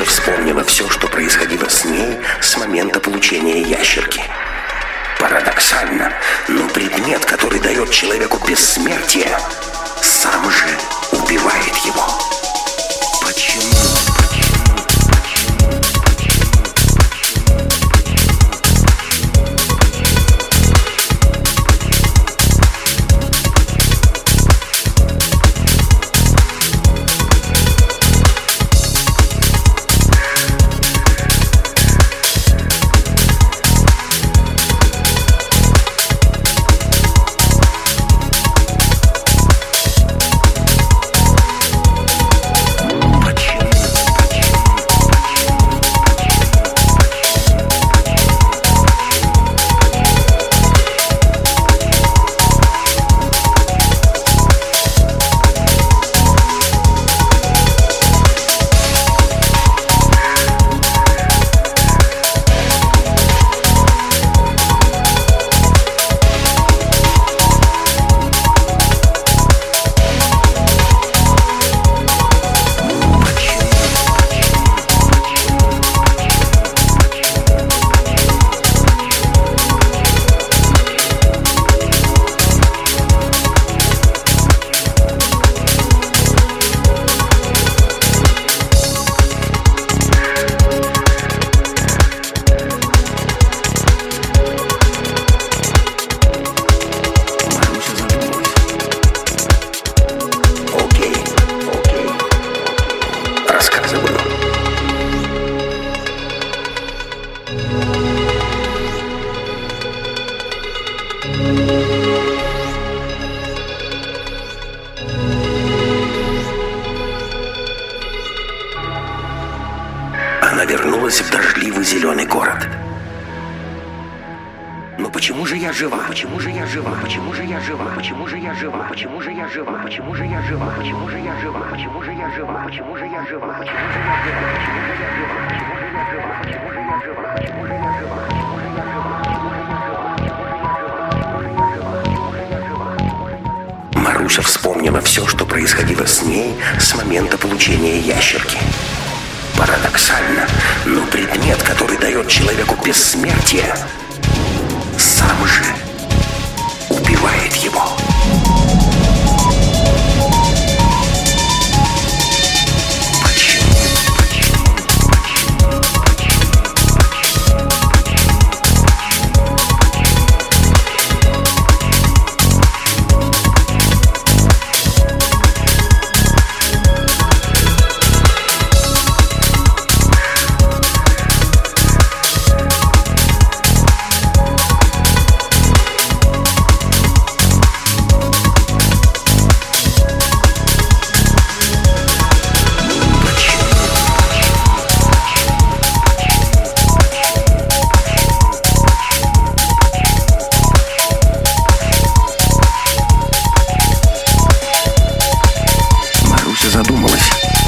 Маруся вспомнила все, что происходило с ней с момента получения ящерки. Парадоксально, но предмет, который дает человеку бессмертие, сам же убивает его. Она вернулась в дождливый зеленый город. Но почему же я жива? Почему же я жива? Почему же я жива? Почему же я жива? Почему же я жива? Почему же я жива? Почему же я жива? Почему же я жива? Почему же я жива? Почему же я жива? Почему же я жива? Почему же я жива? Почему же я жива? Почему же я жива? Маруся вспомнила все, что происходило с ней с момента получения ящерки. Парадоксально, но предмет, который дает человеку бессмертие, сам же убивает его. life.